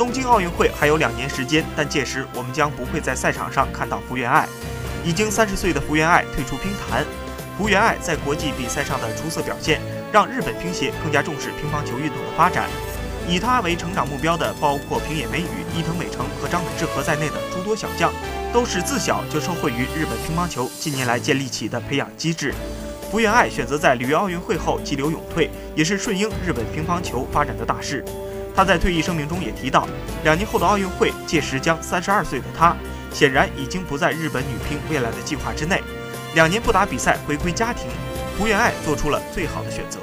东京奥运会还有两年时间，但届时我们将不会在赛场上看到福原爱。已经三十岁的福原爱退出乒坛。福原爱在国际比赛上的出色表现，让日本乒协更加重视乒乓球运动的发展。以她为成长目标的，包括平野美宇、伊藤美诚和张本智和在内的诸多小将，都是自小就受惠于日本乒乓球近年来建立起的培养机制。福原爱选择在里约奥运会后急流勇退，也是顺应日本乒乓球发展的大势。他在退役声明中也提到，两年后的奥运会，届时将三十二岁的他，显然已经不在日本女乒未来的计划之内。两年不打比赛，回归家庭，福原爱做出了最好的选择。